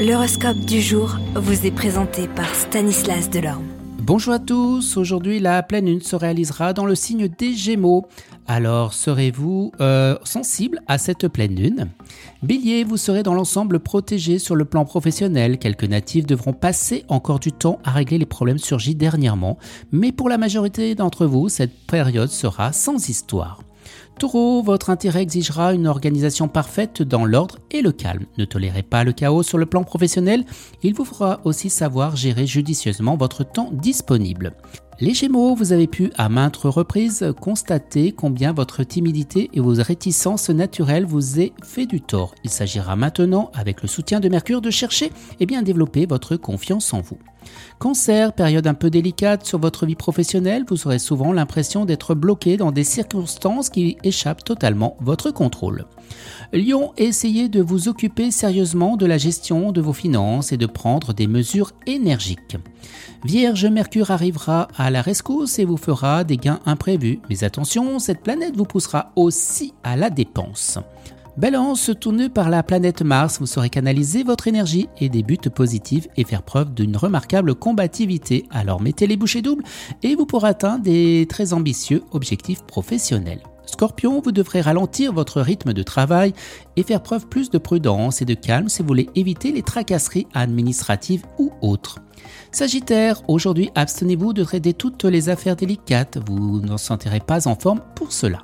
L'horoscope du jour vous est présenté par Stanislas Delorme. Bonjour à tous, aujourd'hui la pleine lune se réalisera dans le signe des Gémeaux. Alors serez-vous euh, sensible à cette pleine lune? Bélier, vous serez dans l'ensemble protégé sur le plan professionnel. Quelques natifs devront passer encore du temps à régler les problèmes surgis dernièrement, mais pour la majorité d'entre vous, cette période sera sans histoire. Taureau, votre intérêt exigera une organisation parfaite dans l'ordre et le calme. Ne tolérez pas le chaos sur le plan professionnel, il vous fera aussi savoir gérer judicieusement votre temps disponible. Les Gémeaux, vous avez pu à maintes reprises constater combien votre timidité et vos réticences naturelles vous aient fait du tort. Il s'agira maintenant, avec le soutien de Mercure, de chercher et eh bien développer votre confiance en vous. Cancer, période un peu délicate sur votre vie professionnelle, vous aurez souvent l'impression d'être bloqué dans des circonstances qui échappent totalement votre contrôle. Lion, essayez de vous occuper sérieusement de la gestion de vos finances et de prendre des mesures énergiques. Vierge, Mercure arrivera à la rescousse et vous fera des gains imprévus. Mais attention, cette planète vous poussera aussi à la dépense. Balance, tourné par la planète Mars, vous saurez canaliser votre énergie et des buts positifs et faire preuve d'une remarquable combativité. Alors mettez les bouchées doubles et vous pourrez atteindre des très ambitieux objectifs professionnels. Scorpion, vous devrez ralentir votre rythme de travail et faire preuve plus de prudence et de calme si vous voulez éviter les tracasseries administratives ou autres. Sagittaire, aujourd'hui abstenez-vous de traiter toutes les affaires délicates, vous ne sentirez pas en forme pour cela.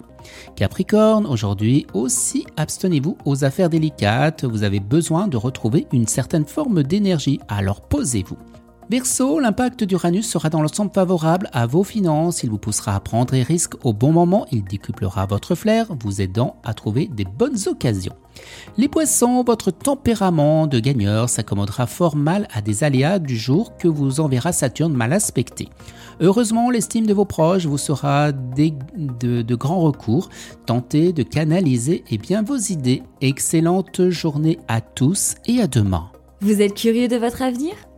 Capricorne, aujourd'hui aussi abstenez-vous aux affaires délicates, vous avez besoin de retrouver une certaine forme d'énergie, alors posez-vous. Verseau, l'impact d'Uranus sera dans l'ensemble favorable à vos finances, il vous poussera à prendre des risques au bon moment, il décuplera votre flair, vous aidant à trouver des bonnes occasions. Les poissons, votre tempérament de gagneur s'accommodera fort mal à des aléas du jour que vous enverra Saturne mal aspecté. Heureusement, l'estime de vos proches vous sera de, de grands recours. Tentez de canaliser et bien vos idées. Excellente journée à tous et à demain. Vous êtes curieux de votre avenir?